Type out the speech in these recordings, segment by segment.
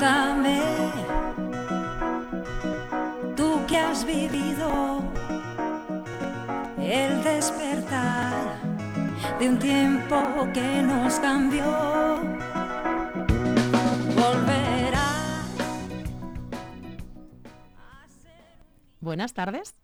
Cuéntame, tú que has vivido el despertar de un tiempo que nos cambió. Volverá. Buenas tardes.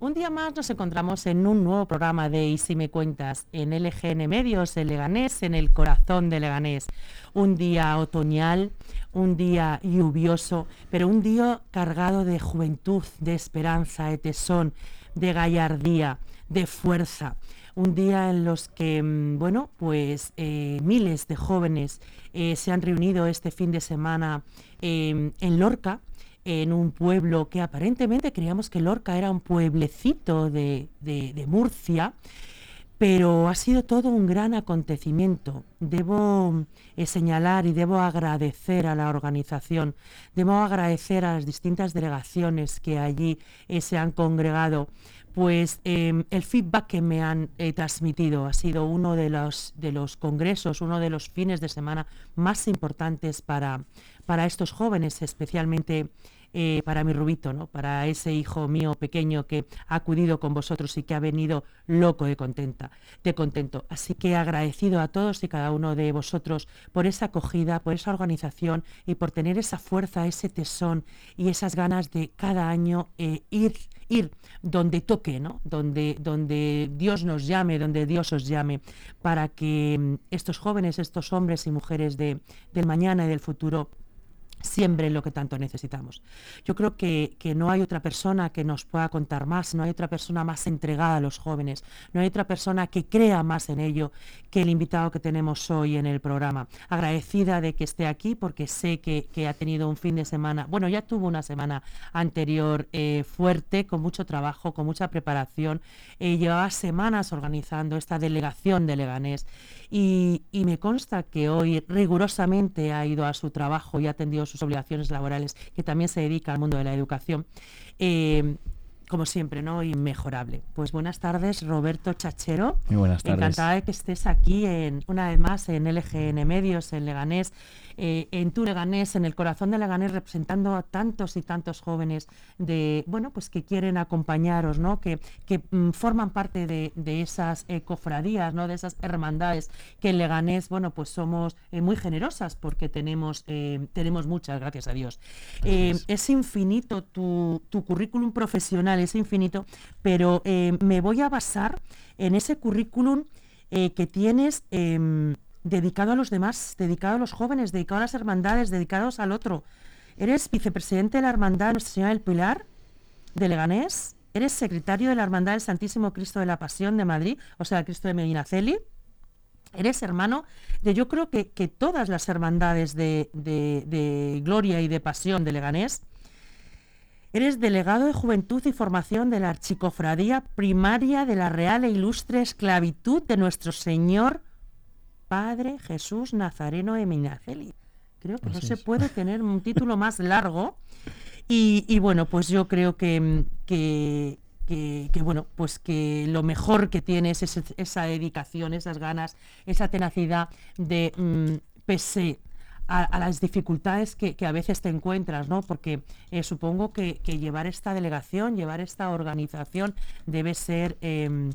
Un día más nos encontramos en un nuevo programa de Y si me cuentas en LGN Medios, en Leganés, en el corazón de Leganés. Un día otoñal, un día lluvioso, pero un día cargado de juventud, de esperanza, de tesón, de gallardía, de fuerza. Un día en los que, mm, bueno, pues eh, miles de jóvenes eh, se han reunido este fin de semana eh, en Lorca en un pueblo que aparentemente creíamos que Lorca era un pueblecito de, Murcia, pero ha sido todo un gran acontecimiento. Debo eh, señalar y debo agradecer a la organización, debo agradecer a las distintas delegaciones que allí eh, se han congregado, pues em, el feedback que me han eh, transmitido ha sido uno de los, de los congresos, uno de los fines de semana más importantes para, para estos jóvenes, especialmente eh, para mi Rubito, ¿no? para ese hijo mío pequeño que ha acudido con vosotros y que ha venido loco de contenta, de contento. Así que agradecido a todos y cada uno de vosotros por esa acogida, por esa organización y por tener esa fuerza, ese tesón y esas ganas de cada año eh, ir ir donde toque, ¿no? donde, donde Dios nos llame, donde Dios os llame, para que mm, estos jóvenes, estos hombres y mujeres de, del mañana y del futuro siempre lo que tanto necesitamos. Yo creo que, no hay otra persona que nos pueda contar más, no hay otra persona más entregada a los jóvenes, no hay otra persona que crea más en ello que el invitado que tenemos hoy en el programa. Agradecida de que esté aquí porque sé que, ha tenido un fin de semana, bueno, ya tuvo una semana anterior eh, fuerte, con mucho trabajo, con mucha preparación. Eh, llevaba semanas organizando esta delegación de Leganés y, me consta que hoy rigurosamente ha ido a su trabajo y ha atendido sus obligaciones laborales, que también se dedica al mundo de la educación. Eh, como siempre, ¿no? Inmejorable. Pues buenas tardes, Roberto Chachero. Muy buenas tardes. Encantada de que estés aquí en, una vez más en LGN Medios, en Leganés. Eh, en tu Leganés, en el corazón de Leganés, representando a tantos y tantos jóvenes de, bueno, pues que quieren acompañaros, ¿no? Que, que mm, forman parte de, esas eh, cofradías, ¿no? De esas hermandades que en Leganés, bueno, pues somos eh, muy generosas porque tenemos, tenemos muchas, gracias a Dios. es infinito tu, tu, currículum profesional, es infinito, pero me voy a basar en ese currículum que tienes em, dedicado a los demás, dedicado a los jóvenes, dedicado a las hermandades, dedicados al otro. Eres vicepresidente de la Hermandad Nuestra Señora del Pilar de Leganés. Eres secretario de la Hermandad del Santísimo Cristo de la Pasión de Madrid, o sea, Cristo de Medinaceli. Eres hermano de yo creo que, que todas las hermandades de, de, gloria y de pasión de Leganés. Eres delegado de Juventud y Formación de la Archicofradía Primaria de la Real e Ilustre Esclavitud de Nuestro Señor Padre Jesús Nazareno Eminaceli. Creo que no se puede tener un título más largo. Y, bueno, pues yo creo que, que, bueno, pues que lo mejor que tienes es esa dedicación, esas ganas, esa tenacidad de mm, pese a, las dificultades que, a veces te encuentras, ¿no? Porque eh, supongo que, llevar esta delegación, llevar esta organización debe ser em,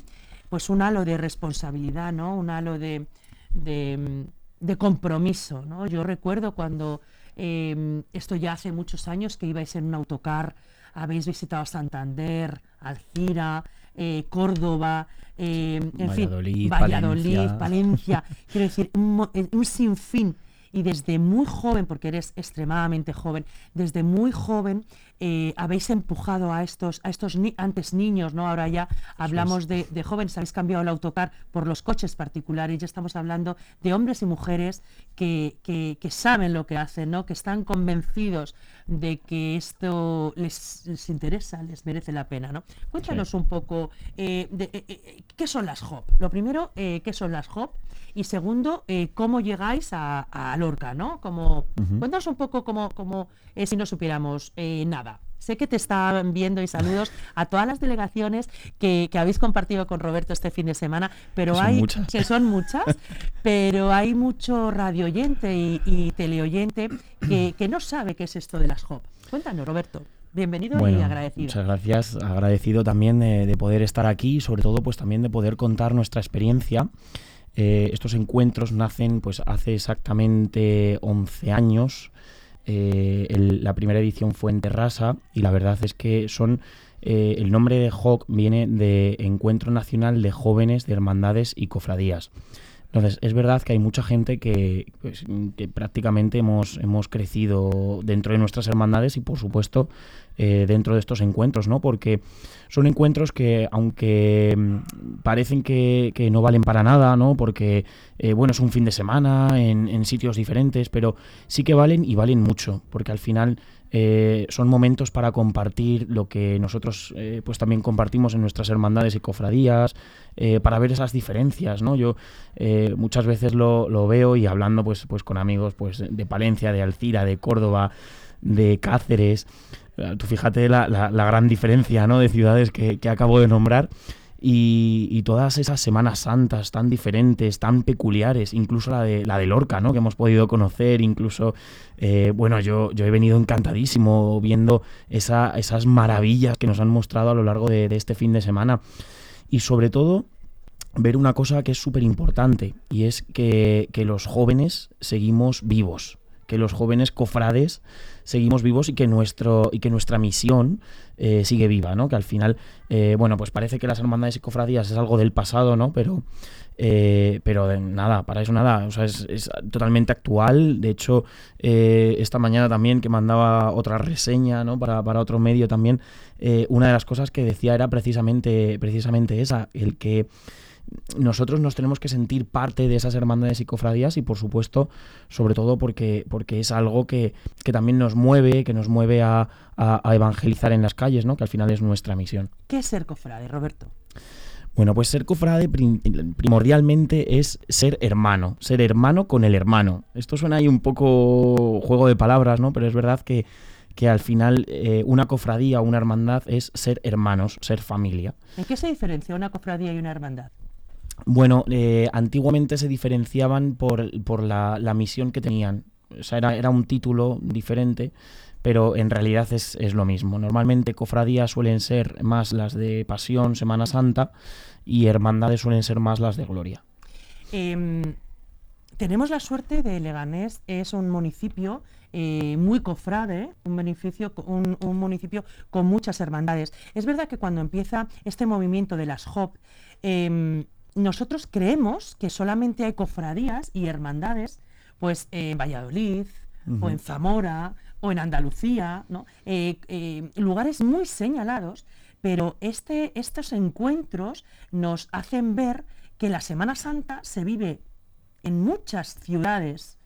pues un halo de responsabilidad, ¿no? Un halo de, de, compromiso. ¿no? Yo recuerdo cuando, em, esto ya hace muchos años, que ibais en un autocar, habéis visitado Santander, Alcira, eh, Córdoba, em, en fin, Valladolid, Valencia. quiero decir, un, un sinfín y desde muy joven, porque eres extremadamente joven, desde muy joven eh, habéis empujado a estos, a estos antes niños, ¿no? Ahora ya hablamos de, jóvenes, habéis cambiado el autocar por los coches particulares, ya estamos hablando de hombres y mujeres que, saben lo que hacen, ¿no? Que están convencidos de que esto les, interesa, les merece la pena, ¿no? Cuéntanos un poco eh, eh, qué son las HOP. Lo primero, qué son las HOP y segundo, cómo llegáis a, a Lorca, ¿no? Como. Cuéntanos un poco como, como si no supiéramos nada. Sé que te están viendo y saludos a todas las delegaciones que, que habéis compartido con Roberto este fin de semana, pero Que son hay muchas. que son muchas, pero hay mucho radioyente y, y teleoyente que, que no sabe qué es esto de las HOP. Cuéntanos, Roberto. Bienvenido y agradecido. muchas gracias. Agradecido también de, de poder estar aquí y sobre todo pues también de poder contar nuestra experiencia. Eh, estos encuentros nacen pues hace exactamente 11 años. Eh, la primera edición fue en Terrassa y la verdad es que son eh, el nombre de HOC viene de Encuentro Nacional de Jóvenes de Hermandades y Cofradías. Entonces, es verdad que hay mucha gente que, pues, que prácticamente hemos, hemos crecido dentro de nuestras hermandades y, por supuesto, eh, dentro de estos encuentros, ¿no? Porque son encuentros que, aunque mm, parecen que, no valen para nada, ¿no? Porque, eh, bueno, es un fin de semana en, sitios diferentes, pero sí que valen y valen mucho, porque al final eh, son momentos para compartir lo que nosotros pues también compartimos en nuestras hermandades y cofradías, para ver esas diferencias, ¿no? Yo muchas veces lo, lo veo y hablando pues, pues con amigos pues de Palencia, de Alcira, de Córdoba, de Cáceres, tú fíjate la, la- gran diferencia, ¿no? De ciudades que, que acabo de nombrar. Y, y todas esas Semanas Santas tan diferentes, tan peculiares, incluso la de, la de Lorca, ¿no? Que hemos podido conocer, incluso, eh, bueno, yo, yo he venido encantadísimo viendo esa- esas maravillas que nos han mostrado a lo largo de, de este fin de semana. Y sobre todo, ver una cosa que es súper importante, y es que, que los jóvenes seguimos vivos, que los jóvenes cofrades seguimos vivos y que, nuestro, y que nuestra misión eh, sigue viva, ¿no? Que al final, eh, bueno, pues parece que las hermandades y cofradías es algo del pasado, ¿no? Pero, eh, pero nada, para eso nada, o sea, es, es totalmente actual. De hecho, esta mañana también que mandaba otra reseña, ¿no? Para, para otro medio también, una de las cosas que decía era precisamente, precisamente esa, el que nosotros nos tenemos que sentir parte de esas hermandades y cofradías y por supuesto, sobre todo porque, porque es algo que, que también nos mueve, que nos mueve a, a- a evangelizar en las calles, ¿no? que al final es nuestra misión. ¿Qué es ser cofrade, Roberto? Bueno, pues ser cofrade prim- primordialmente es ser hermano, ser hermano con el hermano. Esto suena ahí un poco juego de palabras, ¿no? Pero es verdad que, que al final eh, una cofradía o una hermandad es ser hermanos, ser familia. ¿En qué se diferencia una cofradía y una hermandad? Bueno, eh, antiguamente se diferenciaban por, por la, la misión que tenían. O sea, era, era un título diferente, pero en realidad es, es lo mismo. Normalmente cofradías suelen ser más las de Pasión, Semana Santa, y hermandades suelen ser más las de Gloria. Em, tenemos la suerte de Leganés, es un municipio eh, muy cofrade, un municipio, un, un municipio con muchas hermandades. Es verdad que cuando empieza este movimiento de las HOP, nosotros creemos que solamente hay cofradías y hermandades pues en Valladolid o en Zamora o en Andalucía, ¿no? Eh, eh, lugares muy señalados, pero este, estos encuentros nos hacen ver que la Semana Santa se vive en muchas ciudades,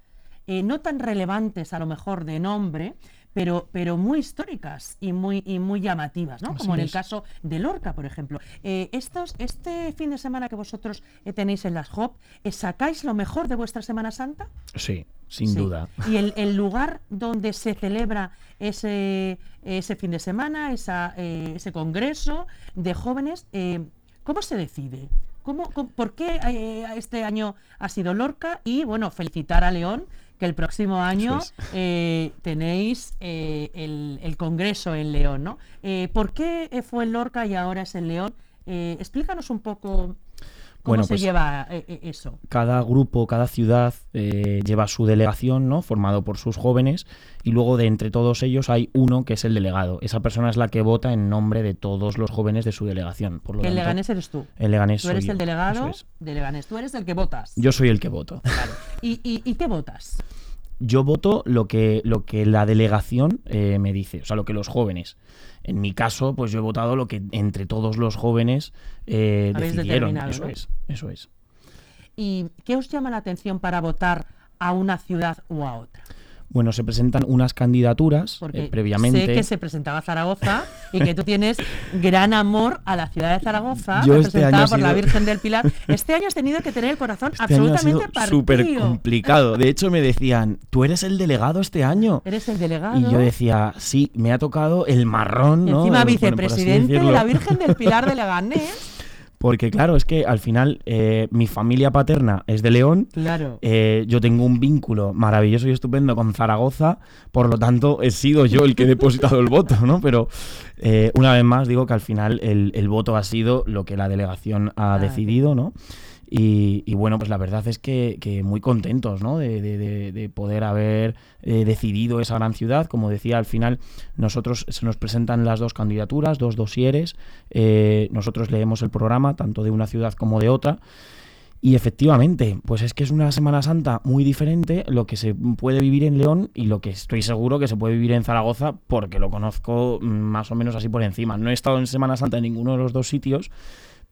eh, no tan relevantes a lo mejor de nombre, pero, pero muy históricas y muy, y muy llamativas, ¿no? Así Como en el caso de Lorca, por ejemplo. Eh, estos, este fin de semana que vosotros eh, tenéis en las HOP, eh, ¿sacáis lo mejor de vuestra Semana Santa? Sí, sin Sí. duda. Y el, el lugar donde se celebra ese, ese fin de semana, esa, eh, ese congreso de jóvenes, eh, ¿cómo se decide? ¿Cómo, cómo- ¿Por qué eh, este año ha sido Lorca? Y bueno, felicitar a León, que el próximo año es. eh, tenéis eh, el, el congreso en León, ¿no? Eh, ¿Por qué fue en Lorca y ahora es en León? Explícanos un poco cómo Bueno, se pues- lleva eh, eh, eso. Cada grupo, cada ciudad eh, lleva su delegación, ¿no? Formado por sus jóvenes y luego de entre todos ellos hay uno que es el delegado. Esa persona es la que vota en nombre de todos los jóvenes de su delegación. Por lo El tanto, Leganés eres tú. el Leganés Tú soy eres yo, el delegado eso es. de Leganés, tú eres el que votas. Yo soy el que voto. Claro. ¿Y, y, y qué votas? Yo voto lo que, lo que la delegación eh, me dice, o sea, lo que los jóvenes. En mi caso, pues yo he votado lo que entre todos los jóvenes eh, decidieron. Eso ¿no? es, eso es. ¿Y qué os llama la atención para votar a una ciudad o a otra? Bueno, se presentan unas candidaturas Porque eh, previamente. sé que se presentaba Zaragoza y que tú tienes gran amor a la ciudad de Zaragoza, Yo este representada año ha por la sido- Virgen del Pilar. Este año has tenido que tener el corazón Este año absolutamente súper complicado. De hecho, me decían, tú eres el delegado este año. Eres el delegado. Y yo decía, sí, me ha tocado el marrón, y ¿no? encima Eh, bueno, así vicepresidente de decirlo. la Virgen del Pilar de Leganés. Porque claro, es que al final eh, mi familia paterna es de León. Claro. eh, yo tengo un vínculo maravilloso y estupendo con Zaragoza, por lo tanto he sido yo el que he depositado el voto, ¿no? Pero eh, una vez más digo que al final el, el voto ha sido lo que la delegación ha decidido, ¿no? Y, bueno, pues la verdad es que, muy contentos, ¿no? De, de- de- de poder haber eh, decidido esa gran ciudad. Como decía, al final nosotros se nos presentan las dos candidaturas, dos dosieres. eh, nosotros leemos el programa, tanto de una ciudad como de otra. Y efectivamente, pues es que es una Semana Santa muy diferente lo que se puede vivir en León y lo que estoy seguro que se puede vivir en Zaragoza porque lo conozco mm, más o menos así por encima. No he estado en Semana Santa en ninguno de los dos sitios,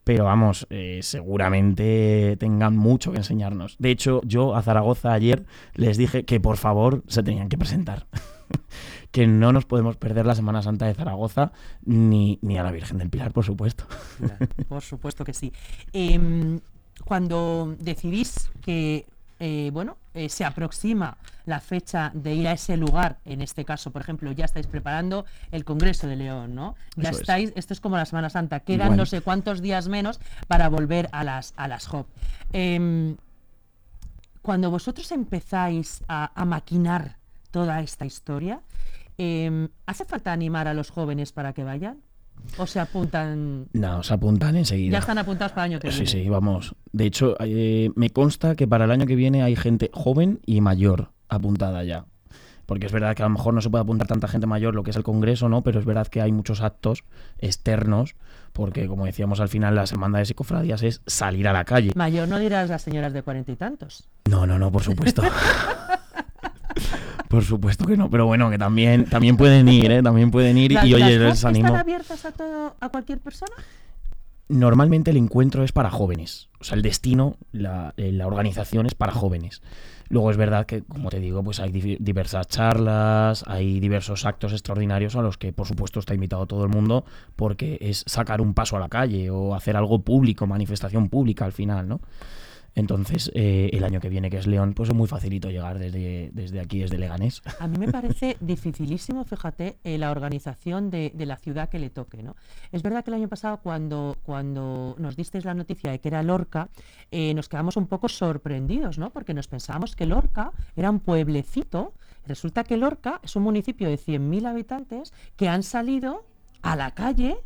pero vamos, eh, seguramente tengan mucho que enseñarnos. De hecho, yo a Zaragoza ayer les dije que por favor se tenían que presentar. que no nos podemos perder la Semana Santa de Zaragoza ni, ni a la Virgen del Pilar, por supuesto. Por supuesto que sí. Em, cuando decidís que eh, bueno, eh, se aproxima la fecha de ir a ese lugar, en este caso, por ejemplo, ya estáis preparando el Congreso de León, ¿no? Ya Eso es. estáis, esto es como la Semana Santa, quedan no sé cuántos días menos para volver a las, a las JOP. Em, cuando vosotros empezáis a, a maquinar toda esta historia, em, ¿hace falta animar a los jóvenes para que vayan? ¿O se apuntan No, se apuntan enseguida. ya están apuntados para el año que Sí, viene. sí, vamos. De hecho, eh, me consta que para el año que viene hay gente joven y mayor apuntada ya. Porque es verdad que a lo mejor no se puede apuntar tanta gente mayor lo que es el Congreso, ¿no? Pero es verdad que hay muchos actos externos, porque como decíamos al final, las hermandades y cofradías es salir a la calle. Mayor no dirás las señoras de cuarenta y tantos. No, no, no, por supuesto. por supuesto que no, pero bueno, que también, también pueden ir, ¿eh? También pueden ir ¿Las- y oye, las les animo. ¿Están abiertas a todo, a cualquier persona? normalmente el encuentro es para jóvenes. O sea, el destino, la, eh, la organización es para jóvenes. Luego es verdad que, como te digo, pues hay di- diversas charlas, hay diversos actos extraordinarios a los que, por supuesto, está invitado todo el mundo, porque es sacar un paso a la calle o hacer algo público, manifestación pública al final, ¿no? Entonces, eh, el año que viene, que es León, pues es muy facilito llegar desde, desde aquí, desde Leganés. A mí me parece dificilísimo, fíjate, eh, la organización de, de la ciudad que le toque. ¿no? Es verdad que el año pasado, cuando, cuando nos disteis la noticia de que era Lorca, eh, nos quedamos un poco sorprendidos, ¿no? porque nos pensábamos que Lorca era un pueblecito. Resulta que Lorca es un municipio de 100.000 habitantes que han salido a la calle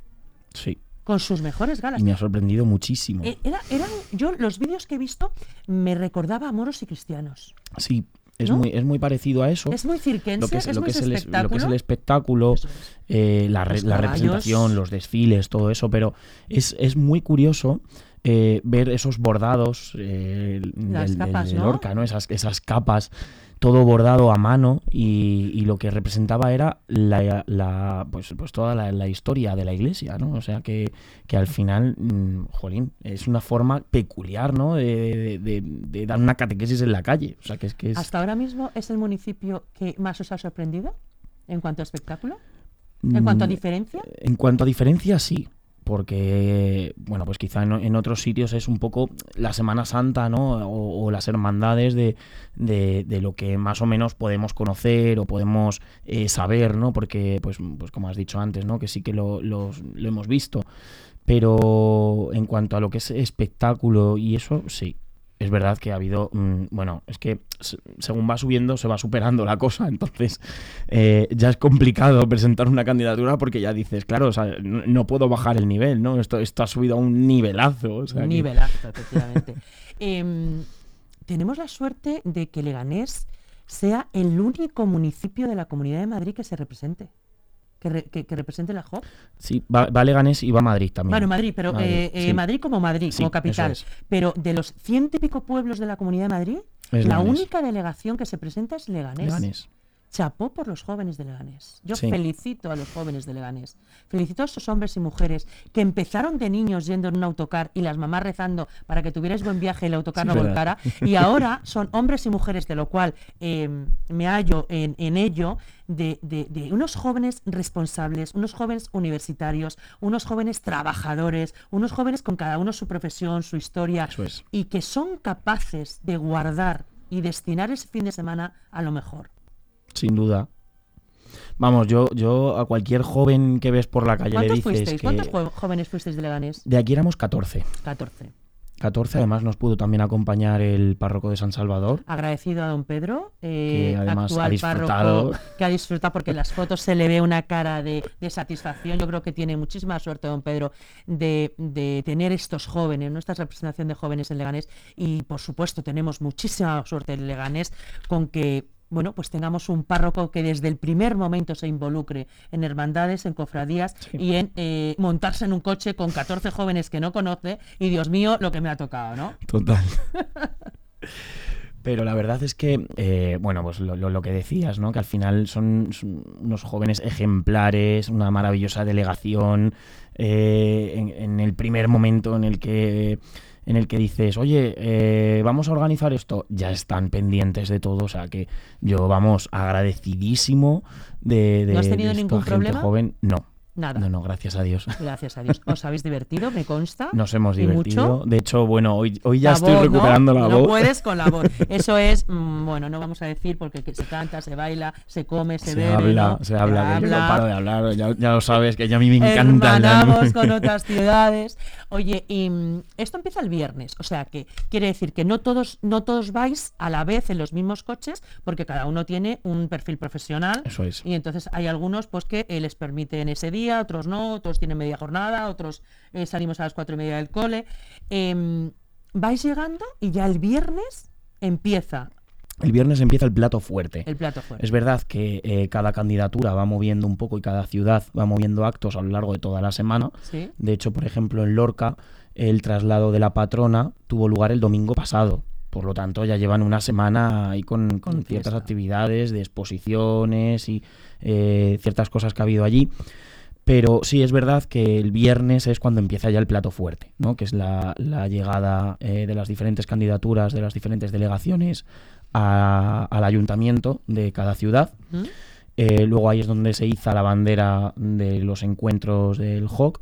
Sí, con sus mejores galas. y me ha sorprendido muchísimo. Eh, Era, eran, yo los vídeos que he visto me recordaba a moros y cristianos. Sí, es, ¿no? muy, es muy parecido a eso. Es muy cirquense, lo que es, es, lo muy que es el, es- espectáculo. lo que es el espectáculo, es. eh, la, re- Los la caballos. representación, los desfiles, todo eso, pero es, es muy curioso eh, ver esos bordados eh, del, del- capas, de ¿no? Lorca, ¿no? Esas, esas capas, todo bordado a mano y, y lo que representaba era la, la- pues, pues toda la, la historia de la iglesia, ¿no? O sea que, que al final, mm, jolín, es una forma peculiar, ¿no? De, de- de- de dar una catequesis en la calle. O sea que es que es... ¿Hasta ahora mismo es el municipio que más os ha sorprendido en cuanto a espectáculo? ¿En cuanto a Mm, diferencia? En cuanto a diferencia, sí. Porque, bueno, pues quizá en, otros sitios es un poco la Semana Santa, ¿no? O, o las hermandades de, de- de lo que más o menos podemos conocer o podemos eh, saber, ¿no? Porque, pues, pues como has dicho antes, ¿no? Que sí que lo, los- lo hemos visto. Pero en cuanto a lo que es espectáculo y eso, sí. Es verdad que ha habido, mm, bueno, es que se- según va subiendo se va superando la cosa, entonces eh, ya es complicado presentar una candidatura porque ya dices, claro, o sea, no, no puedo bajar el nivel, ¿no? Esto, esto ha subido a un nivelazo. o sea que- Nivelazo, efectivamente. Em, tenemos la suerte de que Leganés sea el único municipio de la Comunidad de Madrid que se represente. Que, re- que- que represente la JOP. Sí, va, va Leganés y va Madrid también. Bueno, Madrid, pero Madrid, eh, eh, sí. Madrid como Madrid, Sí, como capital. es. Pero de los ciento y pico pueblos de la Comunidad de Madrid, Es la Leganés. única delegación que se presenta es Leganés. Leganés. Chapó por los jóvenes de Leganés. Yo Sí. felicito a los jóvenes de Leganés. Felicito a esos hombres y mujeres que empezaron de niños yendo en un autocar y las mamás rezando para que tuvierais buen viaje y el autocar Sí, no verdad. volcara. Y ahora son hombres y mujeres, de lo cual eh, me hallo en, en ello, de, de- de unos jóvenes responsables, unos jóvenes universitarios, unos jóvenes trabajadores, unos jóvenes con cada uno su profesión, su historia, es. y que son capaces de guardar y destinar ese fin de semana a lo mejor. Sin duda. Vamos, yo, yo a cualquier joven que ves por la calle le ¿Cuántos dices fuisteis? que... ¿Cuántos jóvenes fuisteis de Leganés? De aquí éramos 14. 14. 14, además nos pudo también acompañar el párroco de San Salvador. Agradecido a don Pedro, eh, Que además ha disfrutado. párroco, que ha disfrutado porque en las fotos se le ve una cara de, de satisfacción. Yo creo que tiene muchísima suerte don Pedro de, de tener estos jóvenes, nuestra representación de jóvenes en Leganés. Y por supuesto tenemos muchísima suerte en Leganés con que bueno, pues tengamos un párroco que desde el primer momento se involucre en hermandades, en cofradías Sí. y en eh, montarse en un coche con 14 jóvenes que no conoce y Dios mío, lo que me ha tocado, ¿no? Total. Pero la verdad es que, eh, bueno, pues lo, lo- lo que decías, ¿no? Que al final son, son unos jóvenes ejemplares, una maravillosa delegación. eh, en, en el primer momento en el que en el que dices, oye, eh, vamos a organizar esto, ya están pendientes de todo. O sea que yo, vamos, agradecidísimo de, de ¿No has tenido de ningún gente problema? joven. No, Nada. no, no, gracias a Dios. Gracias a Dios. ¿Os habéis divertido? Me consta. Nos hemos ¿Y divertido. mucho? De hecho, bueno, hoy, hoy ya La estoy voz, ¿no? recuperando la no voz. puedes con la voz. Eso es, mm, bueno, no vamos a decir porque que se canta, se baila, se come, se, Se, bebe. habla, ¿no? se habla, yo no paro de hablar, ya, ya lo sabes, que ya a mí me encanta. Hermanamos con otras ciudades. Oye, y mm, esto empieza el viernes, o sea que quiere decir que no todos, no todos vais a la vez en los mismos coches, porque cada uno tiene un perfil profesional. Eso es. Y entonces hay algunos pues que les permiten ese día, otros no, otros tienen media jornada, otros eh, salimos a las cuatro y media del cole. Em, vais llegando y ya el viernes empieza El viernes empieza el plato fuerte. el plato fuerte. Es verdad que eh, cada candidatura va moviendo un poco y cada ciudad va moviendo actos a lo largo de toda la semana. ¿Sí? De hecho, por ejemplo, en Lorca, el traslado de la patrona tuvo lugar el domingo pasado. Por lo tanto, ya llevan una semana ahí con, ciertas actividades de exposiciones y eh, ciertas cosas que ha habido allí. Pero sí es verdad que el viernes es cuando empieza ya el plato fuerte, ¿no? que es la, la llegada eh, de las diferentes candidaturas, de las diferentes delegaciones a- al ayuntamiento de cada ciudad. ¿Mm? Eh, luego ahí es donde se iza la bandera de los encuentros del HOC.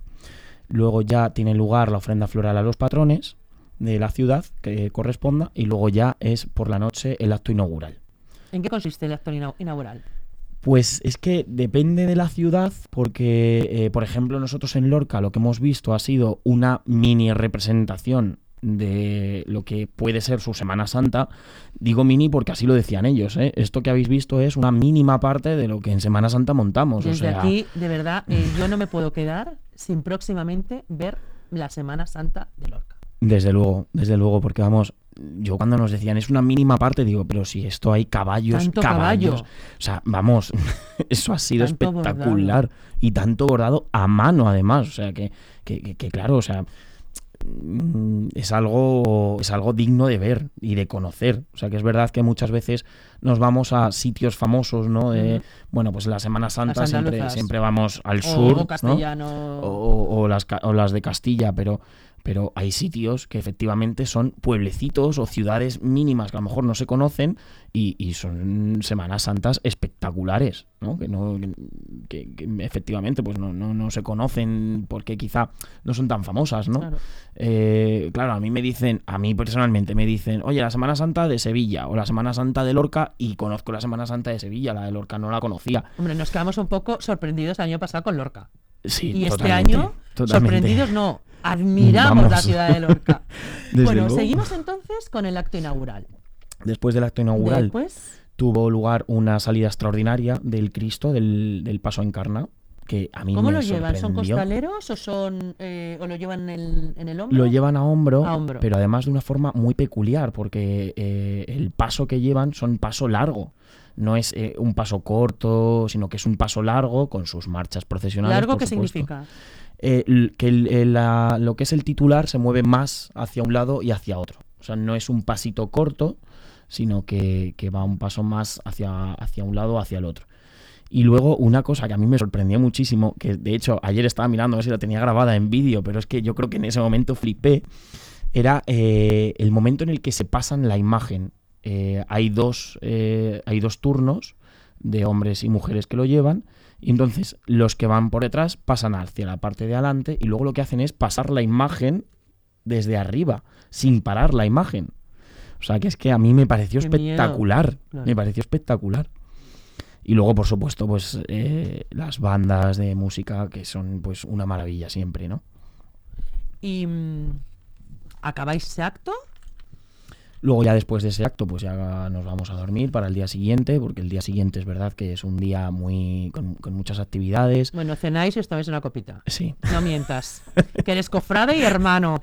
Luego ya tiene lugar la ofrenda floral a los patrones de la ciudad que corresponda. Y luego ya es por la noche el acto inaugural. ¿En qué consiste el acto inau- inaugural? Pues es que depende de la ciudad, porque, eh, por ejemplo, nosotros en Lorca lo que hemos visto ha sido una mini representación de lo que puede ser su Semana Santa. Digo mini porque así lo decían ellos. ¿eh? Esto que habéis visto es una mínima parte de lo que en Semana Santa montamos. Desde o sea, aquí, de verdad, eh, yo no me puedo quedar sin próximamente ver la Semana Santa de Lorca. Desde luego, desde luego, porque vamos, yo cuando nos decían es una mínima parte, digo, pero si esto hay caballos, Tanto caballos. caballo. O sea, vamos, eso ha sido Tanto espectacular. Y tanto bordado a mano, además. O sea, que, que, que- que claro, o sea, mm, es algo, es algo digno de ver y de conocer. O sea, que es verdad que muchas veces nos vamos a sitios famosos, ¿no? De. Bueno, pues la Semana Santa siempre, siempre vamos al O- sur. o ¿no? o, o las, o las de Castilla, pero, pero hay sitios que efectivamente son pueblecitos o ciudades mínimas que a lo mejor no se conocen y, y son Semanas Santas espectaculares, ¿no? Que, no, que, que efectivamente pues no, no, no se conocen porque quizá no son tan famosas, ¿no? Claro. Eh, claro, a mí me dicen, a mí personalmente me dicen, oye, la Semana Santa de Sevilla o la Semana Santa de Lorca y conozco la Semana Santa de Sevilla, la de Lorca no la conocía. Hombre, nos quedamos un poco sorprendidos el año pasado con Lorca. Sí, Y este año, totalmente. sorprendidos no, admiramos Vamos. la ciudad de Lorca. Bueno, luego. seguimos entonces con el acto inaugural. Después del acto inaugural Después, tuvo lugar una salida extraordinaria del Cristo, del, del Paso Encarna, que a mí ¿cómo me lo llevan? ¿Son costaleros o son eh, o lo llevan en el, en el hombro? Lo llevan a hombro, A hombro. pero además de una forma muy peculiar, porque eh, el paso que llevan son paso largo. No es eh, un paso corto, sino que es un paso largo con sus marchas procesionales. ¿Largo qué significa? Eh, que el- el- la- lo que es el titular se mueve más hacia un lado y hacia otro. O sea, no es un pasito corto, sino que, que va un paso más hacia, hacia un lado o hacia el otro. Y luego una cosa que a mí me sorprendió muchísimo, que de hecho ayer estaba mirando a ver si la tenía grabada en vídeo, pero es que yo creo que en ese momento flipé, era eh, el momento en el que se pasan la imagen. Eh, hay, dos, eh, hay dos turnos de hombres y mujeres que lo llevan, y entonces los que van por detrás pasan hacia la parte de adelante y luego lo que hacen es pasar la imagen desde arriba, sin parar la imagen. O sea que es que a mí me pareció Qué espectacular, Claro. me pareció espectacular. Y luego, por supuesto, pues eh, las bandas de música que son pues una maravilla siempre, ¿no? ¿Y mm, acabáis ese acto? Luego ya después de ese acto, pues ya nos vamos a dormir para el día siguiente, porque el día siguiente es verdad que es un día muy con, con muchas actividades. Bueno, cenáis y os tomáis una copita. Sí, No mientas. Que eres cofrade y hermano.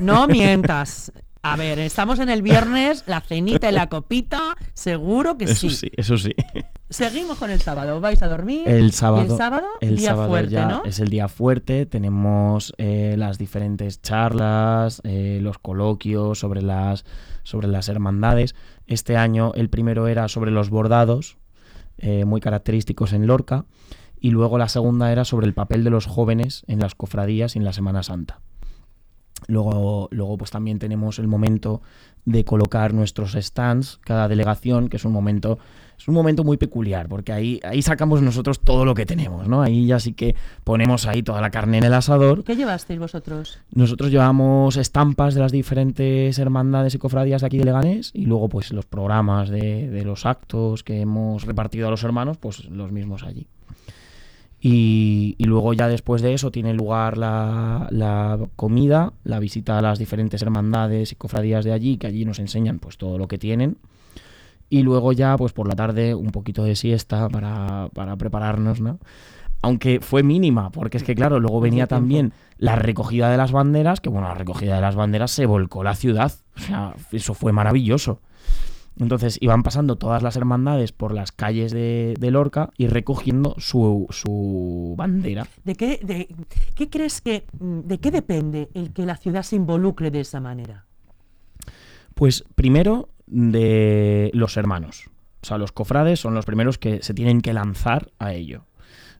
No mientas. A ver, estamos en el viernes, la cenita y la copita, seguro que eso sí. sí, eso sí. Seguimos con el sábado. ¿Vais a dormir? El ¿Y sábado, el sábado? el día sábado fuerte, ya ¿no? es el día fuerte. Tenemos eh, las diferentes charlas, eh, los coloquios sobre las, sobre las hermandades. Este año el primero era sobre los bordados, eh, muy característicos en Lorca. Y luego la segunda era sobre el papel de los jóvenes en las cofradías y en la Semana Santa. Luego, luego pues también tenemos el momento de colocar nuestros stands, cada delegación, que es un momento, es un momento muy peculiar, porque ahí, ahí sacamos nosotros todo lo que tenemos, ¿no? Ahí ya sí que ponemos ahí toda la carne en el asador. ¿Qué llevasteis vosotros? Nosotros llevamos estampas de las diferentes hermandades y cofradías de aquí de Leganés y luego pues los programas de, de los actos que hemos repartido a los hermanos, pues los mismos allí. Y, y luego ya después de eso tiene lugar la, la comida, la visita a las diferentes hermandades y cofradías de allí, que allí nos enseñan pues todo lo que tienen. Y luego ya pues por la tarde un poquito de siesta para, para prepararnos, ¿no? Aunque fue mínima, porque es que claro, luego venía también la recogida de las banderas, que bueno, la recogida de las banderas se volcó la ciudad. O sea, eso fue maravilloso. Entonces iban pasando todas las hermandades por las calles de, de Lorca y recogiendo su, su bandera. ¿De qué, de, ¿Qué crees que, de qué depende el que la ciudad se involucre de esa manera? Pues primero de los hermanos. O sea, los cofrades son los primeros que se tienen que lanzar a ello.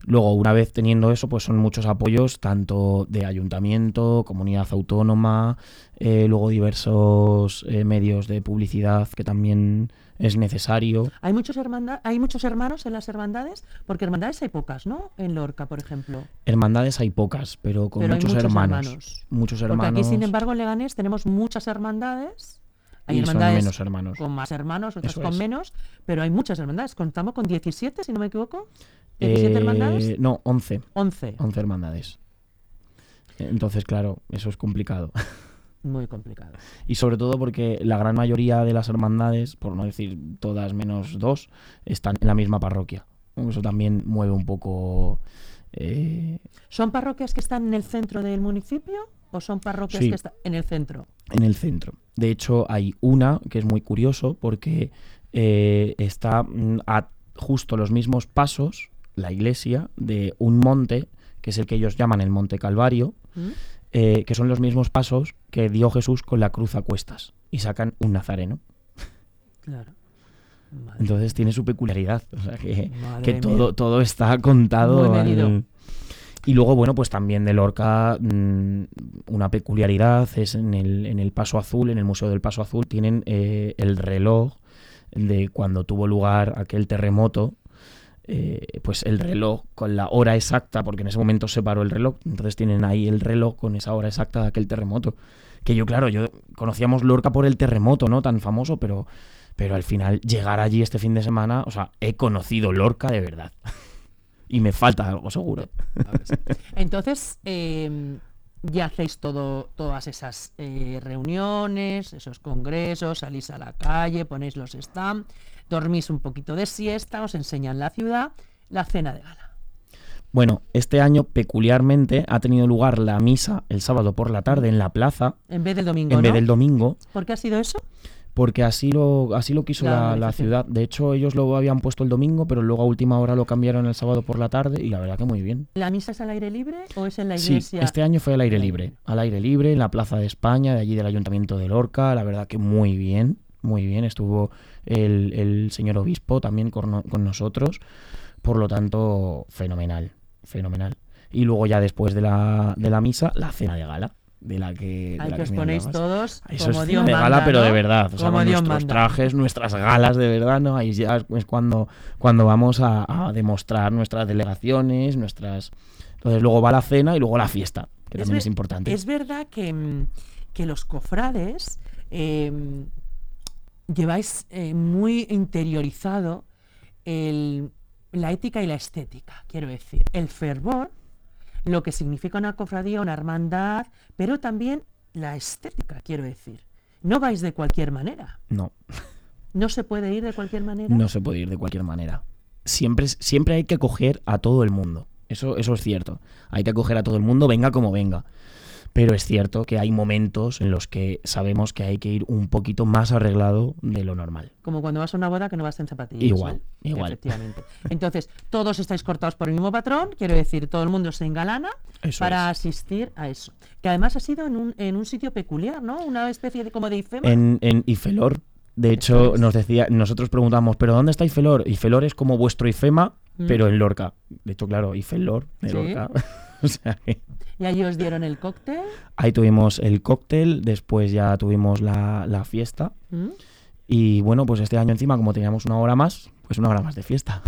Luego, una vez teniendo eso, pues son muchos apoyos, tanto de ayuntamiento, comunidad autónoma, eh, luego diversos eh, medios de publicidad que también es necesario. ¿Hay muchos, hermanda- ¿Hay muchos hermanos en las hermandades? Porque hermandades hay pocas, ¿no? En Lorca, por ejemplo. Hermandades hay pocas, pero con Pero hay muchos, hermanos. hermanos. Muchos Porque hermanos. aquí, sin embargo, en Leganés tenemos muchas hermandades. Hay y son hermandades menos hermanos. con más hermanos, otras Eso con es. menos, pero hay muchas hermandades. Contamos con 17, si no me equivoco. ¿17 Eh, hermandades? No, 11. 11. 11 hermandades. Entonces, claro, eso es complicado. Muy complicado. Y sobre todo porque la gran mayoría de las hermandades, por no decir todas menos dos, están en la misma parroquia. Eso también mueve un poco... eh, ¿Son parroquias que están en el centro del municipio o son parroquias Sí. que están en el centro? en el centro. De hecho, hay una que es muy curioso porque eh, está mm, a justo los mismos pasos, la iglesia, de un monte, que es el que ellos llaman el Monte Calvario, ¿Mm? eh, que son los mismos pasos que dio Jesús con la cruz a cuestas. Y sacan un nazareno. Claro. Madre Entonces tiene su peculiaridad. O sea que, todo, todo está contado. Muy Y luego, bueno, pues también de Lorca, mm, una peculiaridad es en el, en el Paso Azul, en el Museo del Paso Azul, tienen eh, el reloj de cuando tuvo lugar aquel terremoto. eh, pues el reloj con la hora exacta, porque en ese momento se paró el reloj, entonces tienen ahí el reloj con esa hora exacta de aquel terremoto. Que yo, claro, yo conocíamos Lorca por el terremoto, ¿no? Tan famoso, pero, pero al final llegar allí este fin de semana, o sea, he conocido Lorca de verdad. y me falta algo seguro. Entonces, eh, ya hacéis todo, todas esas eh, reuniones, esos congresos, salís a la calle, ponéis los stands, dormís un poquito de siesta, os enseñan la ciudad, la cena de gala. Bueno, este año peculiarmente ha tenido lugar la misa el sábado por la tarde en la plaza, En vez del domingo, en vez del domingo, ¿Por qué ha sido eso? Porque así lo, así lo quiso La la, ciudad. De hecho, ellos lo habían puesto el domingo, pero luego a última hora lo cambiaron el sábado por la tarde y la verdad que muy bien. ¿La misa es al aire libre o es en la Sí, iglesia? este año fue al aire libre. Al aire libre, en la Plaza de España, de allí del Ayuntamiento de Lorca, la verdad que muy bien. muy bien. Estuvo el, el señor obispo también con, con nosotros. Por lo tanto, fenomenal, fenomenal. Y luego ya después de la, de la misa, la cena de gala, de la que... Hay os ponéis todos Eso como es Dios de manda, gala, pero de verdad. O sea, Como con Dios nuestros manda. trajes, nuestras galas de verdad, ¿no? Ahí ya es cuando, cuando vamos a, a demostrar nuestras delegaciones, nuestras... Entonces luego va la cena y luego la fiesta, que también ver- es importante. Es verdad que, mm, que los cofrades eh, lleváis eh, muy interiorizado el- la ética y la estética, quiero decir. El fervor, lo que significa una cofradía, una hermandad, pero también la estética, quiero decir. No vais de cualquier manera. No, No se puede ir de cualquier manera. no se puede ir de cualquier manera. Siempre, siempre hay que acoger a todo el mundo. Eso, eso es cierto. Hay que acoger a todo el mundo, venga como venga. Pero es cierto que hay momentos en los que sabemos que hay que ir un poquito más arreglado de lo normal. Como cuando vas a una boda que no vas en zapatillas. Igual, ¿no? igual. Efectivamente. Entonces, todos estáis cortados por el mismo patrón, quiero decir, todo el mundo se engalana Eso para es. asistir a eso. Que además ha sido en un, en un sitio peculiar, ¿no? Una especie de como de IFEMA. En, en Ifelor, de hecho, nos decía, nosotros preguntamos, ¿pero dónde está Ifelor? Ifelor es como vuestro IFEMA, Mm. pero en Lorca. De hecho, claro, Ifelor Sí. Lorca. o sea que Y allí os dieron el cóctel. ahí tuvimos el cóctel, después ya tuvimos la, la fiesta. ¿m? Y bueno, pues este año encima, como teníamos una hora más, pues una hora más de fiesta.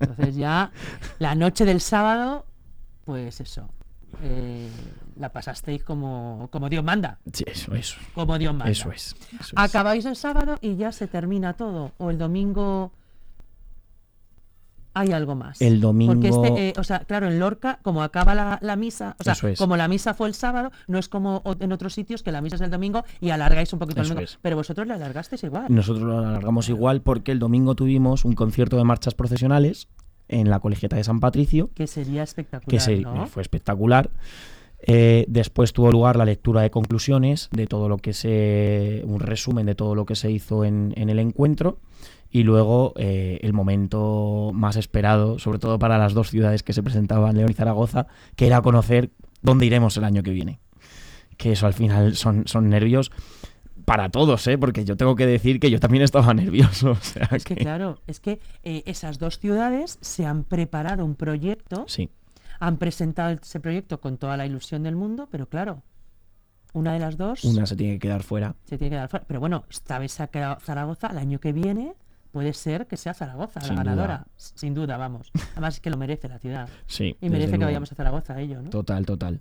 Entonces ya la noche del sábado, pues eso. eh, la pasasteis como, como Dios manda. Sí, eso, eso. Como Dios manda. Eso es. eso es. Acabáis el sábado y ya se termina todo. O el domingo hay algo más. El domingo- Porque este, eh, o sea, claro, en Lorca, como acaba la, la misa, o sea, es. como la misa fue el sábado, no es como en otros sitios que la misa es el domingo y alargáis un poquito el domingo. es. Pero vosotros la alargasteis igual. Nosotros lo alargamos igual porque el domingo tuvimos un concierto de marchas procesionales en la Colegiata de San Patricio, Que sería espectacular. que se- ¿no? fue espectacular. Eh, después tuvo lugar la lectura de conclusiones de todo lo que se. un resumen de todo lo que se hizo en, en el encuentro. Y luego eh, el momento más esperado, sobre todo para las dos ciudades que se presentaban, León y Zaragoza, que era conocer dónde iremos el año que viene. Que eso al final son, son nervios para todos, ¿eh? porque yo tengo que decir que yo también estaba nervioso. o sea Es que claro, es que eh, esas dos ciudades se han preparado un proyecto, Sí, han presentado ese proyecto con toda la ilusión del mundo, pero claro, una de las dos una se tiene que quedar fuera. se tiene que dar fuera. Pero bueno, esta vez se ha quedado Zaragoza, el año que viene puede ser que sea Zaragoza Sin la ganadora, sin duda, vamos. Además es que lo merece la ciudad. Sí. Y merece que luego. vayamos a Zaragoza a ello, ¿no? Total, total.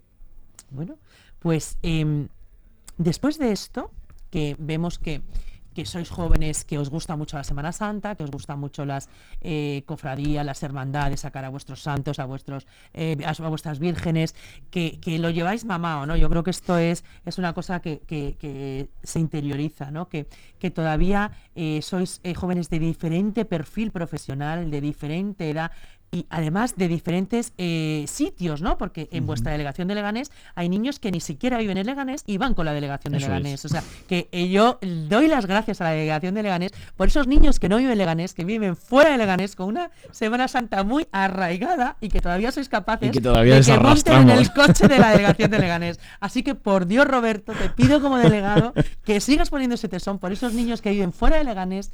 Bueno, pues em, después de esto, que vemos que, que sois jóvenes, que os gusta mucho la Semana Santa, que os gustan mucho las eh, cofradías, las hermandades, sacar a vuestros santos, a vuestros eh, a, vuestras vírgenes, que, que lo lleváis mamado, ¿no? Yo creo que esto es, es una cosa que, que- se interioriza, ¿no? Que, que todavía eh, sois jóvenes de diferente perfil profesional, de diferente edad, y además de diferentes eh, sitios, ¿no? Porque en vuestra delegación de Leganés hay niños que ni siquiera viven en Leganés y van con la delegación de Eso es. Leganés. O sea, que eh, yo doy las gracias a la delegación de Leganés por esos niños que no viven en Leganés, que viven fuera de Leganés con una Semana Santa muy arraigada y que todavía sois capaces Y que todavía de que monten en el coche de la delegación de Leganés. Así que por Dios, Roberto, te pido como delegado que sigas poniendo ese tesón por esos niños que viven fuera de Leganés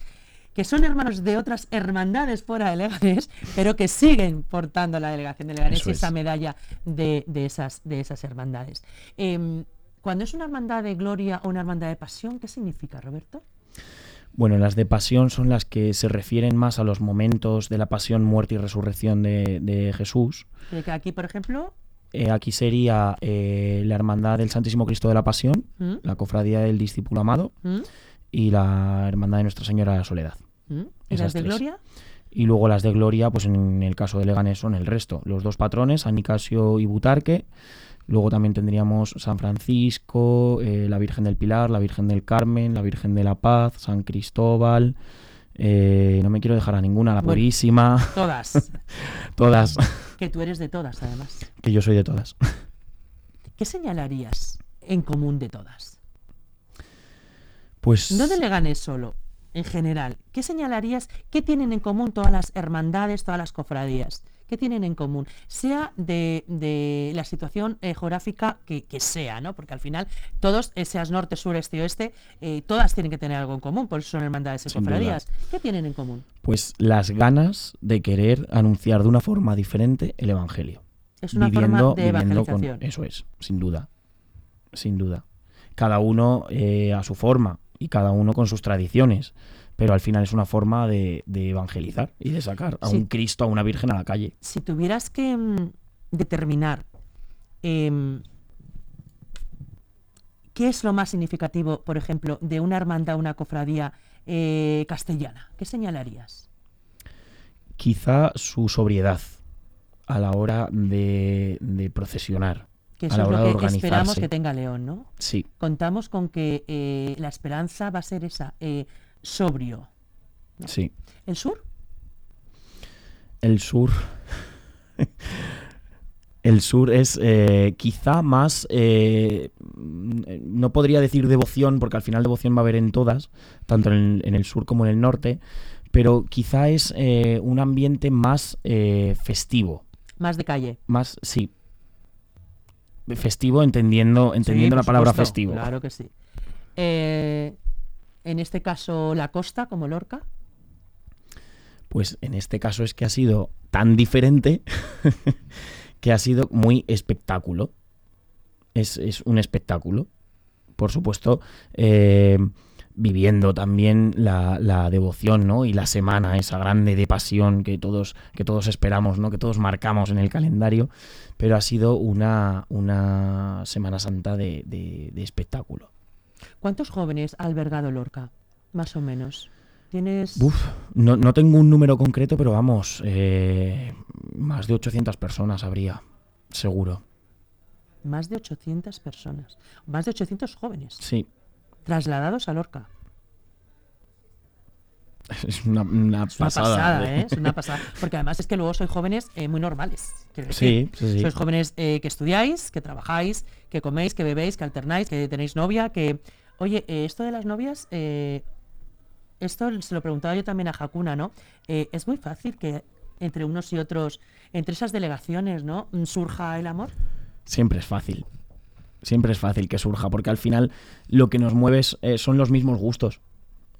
que son hermanos de otras hermandades fuera de Leganés, pero que siguen portando la delegación de Leganés y esa es. medalla de, de esas, de esas hermandades. Em, cuando es una hermandad de gloria o una hermandad de pasión, ¿qué significa, Roberto? Bueno, las de pasión son las que se refieren más a los momentos de la pasión, muerte y resurrección de, de Jesús. Que aquí, por ejemplo, Eh, aquí sería eh, la Hermandad del Santísimo Cristo de la Pasión, ¿Mm? la Cofradía del Discípulo Amado ¿Mm? Y la Hermandad de Nuestra Señora de la Soledad. ¿Mm? ¿y Esas las de tres. gloria? Y luego las de Gloria, pues en el caso de Leganés son el resto. Los dos patrones, San Nicasio y Butarque. Luego también tendríamos San Francisco, eh, la Virgen del Pilar, la Virgen del Carmen, la Virgen de la Paz, San Cristóbal. eh, no me quiero dejar a ninguna, la Bueno. Purísima, Todas. todas, que tú eres de todas, además. que yo soy de todas. ¿Qué señalarías en común de todas? Pues No de Leganés solo, en general. ¿Qué señalarías? ¿Qué tienen en común todas las hermandades, todas las cofradías? ¿Qué tienen en común? Sea de, de la situación eh, geográfica que, que sea, ¿no? Porque al final todos, eh, seas norte, sur, este y oeste, eh, todas tienen que tener algo en común, por eso son hermandades y cofradías. ¿Qué tienen en común? Pues las ganas de querer anunciar de una forma diferente el Evangelio. Es una viviendo, forma de viviendo con- evangelización. eso es, sin duda. Sin duda. Cada uno eh, a su forma y cada uno con sus tradiciones. Pero al final es una forma de, de evangelizar y de sacar a Sí. un Cristo, a una Virgen a la calle. Si tuvieras que mm, determinar em, qué es lo más significativo, por ejemplo, de una hermandad, una cofradía eh, castellana, ¿qué señalarías? Quizá su sobriedad a la hora de, de procesionar. Que eso es lo que esperamos que tenga León, ¿no? Sí, Contamos con que eh, la esperanza va a ser esa, eh, sobrio. sí. ¿El sur? El sur. El sur es eh, quizá más, eh, no podría decir devoción, porque al final devoción va a haber en todas, tanto en el, en el sur como en el norte, pero quizá es eh, un ambiente más festivo, Más de calle. más, sí, festivo entendiendo, entendiendo Sí, la palabra supuesto, festivo. Claro que sí. Eh, en este caso, la costa, como Lorca. Pues en este caso es que ha sido tan diferente que ha sido muy espectáculo. Es, es un espectáculo. Por supuesto, eh, viviendo también la, la devoción, ¿no? Y la semana esa grande de pasión que todos, que todos esperamos, ¿no? Que todos marcamos en el calendario. Pero ha sido una, una Semana Santa de, de- de espectáculo. ¿Cuántos jóvenes ha albergado Lorca? Más o menos. ¿Tienes...? Uf, no, no tengo un número concreto, pero vamos, eh, más de 800 personas habría, seguro. Más de 800 personas. Más de 800 jóvenes Sí, trasladados a Lorca. es una, una Es una pasada. pasada, ¿eh? Es una pasada. Porque además es que luego sois jóvenes eh, muy normales. Sí, sí, sí. Sois jóvenes eh, que estudiáis, que trabajáis, que coméis, que bebéis, que alternáis, que tenéis novia, que... Oye, eh, esto de las novias, eh, esto se lo preguntaba yo también a Hakuna, ¿no? Eh, es muy fácil que entre unos y otros, entre esas delegaciones, ¿no? Surja el amor. Siempre es fácil. Siempre es fácil que surja, porque al final lo que nos mueve es, eh, son los mismos gustos.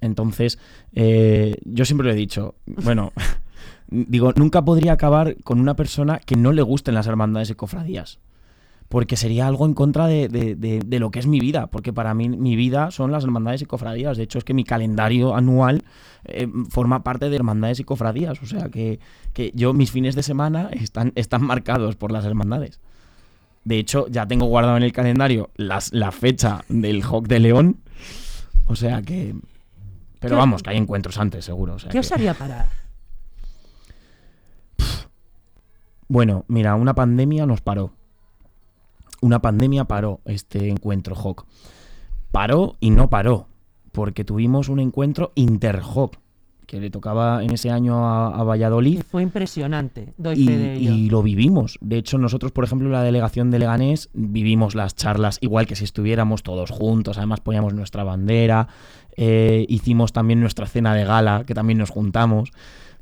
Entonces, eh, yo siempre lo he dicho, bueno, digo, nunca podría acabar con una persona que no le gusten las hermandades y cofradías. Porque sería algo en contra de, de- lo que es mi vida. Porque para mí mi vida son las hermandades y cofradías. De hecho, es que mi calendario anual eh, forma parte de hermandades y cofradías. O sea que, que yo, mis fines de semana están, están marcados por las hermandades. De hecho, ya tengo guardado en el calendario las, la fecha del Hawk de León. O sea que. Pero ¿Qué- vamos, que hay encuentros antes, seguro. o sea ¿Qué os que- haría parar? Bueno, mira, una pandemia nos paró. Una pandemia paró este encuentro Hawk. Paró y no paró. Porque tuvimos un encuentro inter-Hawk. Que le tocaba en ese año a, a Valladolid. Y fue impresionante, doy Y, fe de ello. y lo vivimos. De hecho, nosotros, por ejemplo, en la delegación de Leganés, vivimos las charlas igual que si estuviéramos todos juntos. Además, poníamos nuestra bandera. Eh, hicimos también nuestra cena de gala, que también nos juntamos.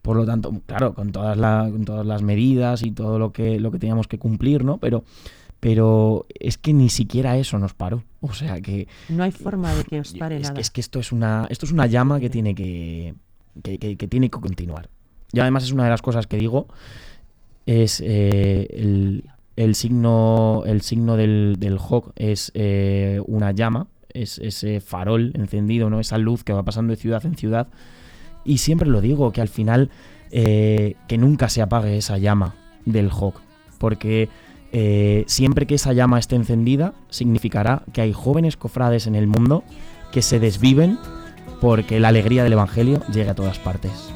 Por lo tanto, claro, con todas, la- con todas las medidas y todo lo que, lo que teníamos que cumplir, ¿no? Pero, pero es que ni siquiera eso nos paró. O sea que No hay forma de que os pare es, nada. que, es que esto es una esto es una llama que tiene que, que, que- que tiene que continuar. Y además es una de las cosas que digo es eh, el, el signo el signo del, del Hawk es eh, una llama, es ese farol encendido, ¿no? Esa luz que va pasando de ciudad en ciudad. Y siempre lo digo, que al final eh, que nunca se apague esa llama del Hawk. Porque eh, siempre que esa llama esté encendida, significará que hay jóvenes cofrades en el mundo que se desviven porque la alegría del Evangelio llegue a todas partes.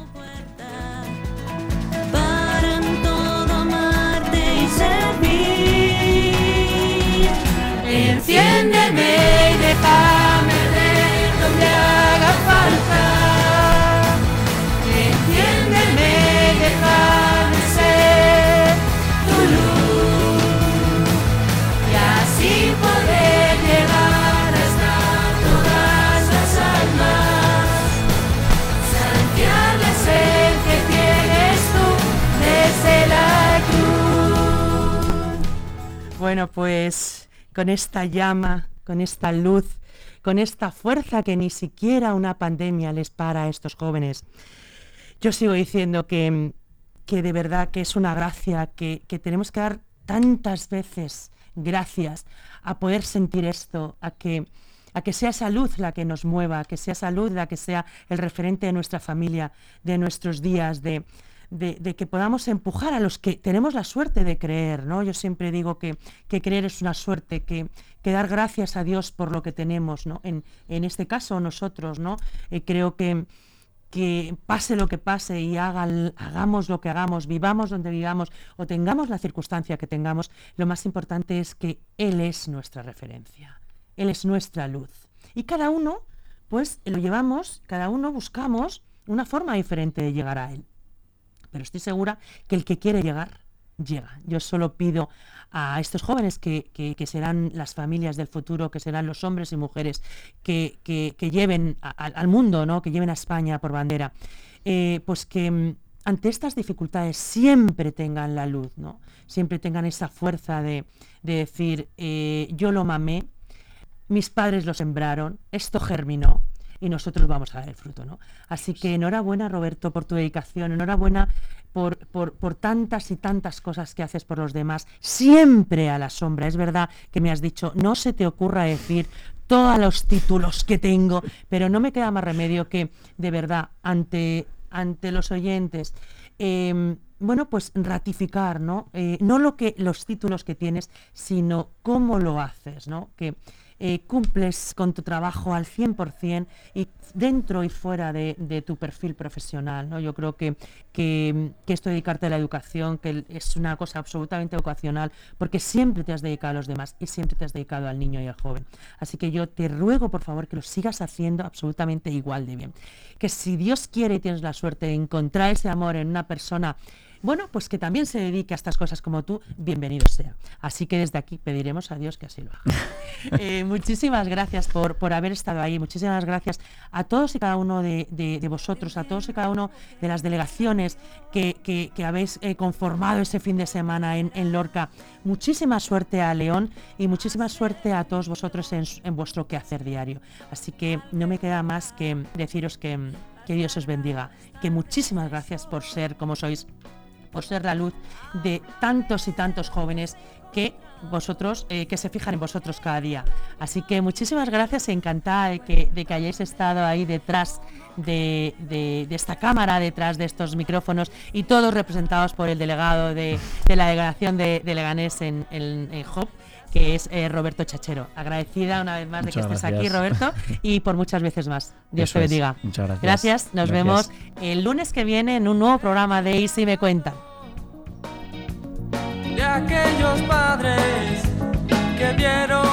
Bueno, pues con esta llama, con esta luz, con esta fuerza que ni siquiera una pandemia les para a estos jóvenes. Yo sigo diciendo que, que de verdad que es una gracia, que, que tenemos que dar tantas veces gracias a poder sentir esto, a que, a que sea esa luz la que nos mueva, a que sea esa luz la que sea el referente de nuestra familia, de nuestros días, de, de, que podamos empujar a los que tenemos la suerte de creer, ¿no? Yo siempre digo que, que creer es una suerte, que, que, dar gracias a Dios por lo que tenemos, ¿no? En, en este caso nosotros, ¿no? Eh, creo que, que pase lo que pase y haga, hagamos lo que hagamos, vivamos donde vivamos o tengamos la circunstancia que tengamos, lo más importante es que Él es nuestra referencia, Él es nuestra luz. Y cada uno, pues lo llevamos, cada uno buscamos una forma diferente de llegar a Él pero estoy segura que el que quiere llegar, llega. Yo solo pido a estos jóvenes que, serán las familias del futuro, que serán los hombres y mujeres que, lleven al mundo, ¿no? que lleven a España por bandera, eh, pues que mm, ante estas dificultades siempre tengan la luz, ¿no? siempre tengan esa fuerza de, decir, eh, yo lo mamé, mis padres lo sembraron, esto germinó, y nosotros vamos a dar el fruto. ¿no? Así que enhorabuena Roberto por tu dedicación, enhorabuena por, por, tantas y tantas cosas que haces por los demás, siempre a la sombra. Es verdad que me has dicho, no se te ocurra decir todos los títulos que tengo, pero no me queda más remedio que, de verdad, ante, ante los oyentes, em, bueno, pues ratificar, ¿no? Eh, no lo que los títulos que tienes, sino cómo lo haces, ¿no? Que eh, cumples con tu trabajo al 100% y dentro y fuera de, tu perfil profesional. ¿no? Yo creo que, que, esto de dedicarte a la educación, que es una cosa absolutamente vocacional, porque siempre te has dedicado a los demás y siempre te has dedicado al niño y al joven. Así que yo te ruego, por favor, que lo sigas haciendo absolutamente igual de bien. Que si Dios quiere y tienes la suerte de encontrar ese amor en una persona bueno, pues que también se dedique a estas cosas como tú, bienvenido sea. Así que desde aquí pediremos a Dios que así lo haga. Eh, muchísimas gracias por, por haber estado ahí, muchísimas gracias a todos y cada uno de, vosotros, a todos y cada uno de las delegaciones que, habéis eh, conformado ese fin de semana en, Lorca. Muchísima suerte a León y muchísima suerte a todos vosotros en, en vuestro quehacer diario. Así que no me queda más que deciros que, que Dios os bendiga, que muchísimas gracias por ser como sois por ser la luz de tantos y tantos jóvenes que vosotros, eh, que se fijan en vosotros cada día. Así que muchísimas gracias, encantada de que, de que hayáis estado ahí detrás de, esta cámara, detrás de estos micrófonos y todos representados por el delegado de, la delegación de, Leganés en, en HOP que es eh, Roberto Chachero. Agradecida una vez más de que estés aquí, Roberto, y por muchas veces más. Dios te bendiga. Muchas gracias. Gracias. Nos vemos el lunes que viene en un nuevo programa de Y si me cuentan. De aquellos padres que vieron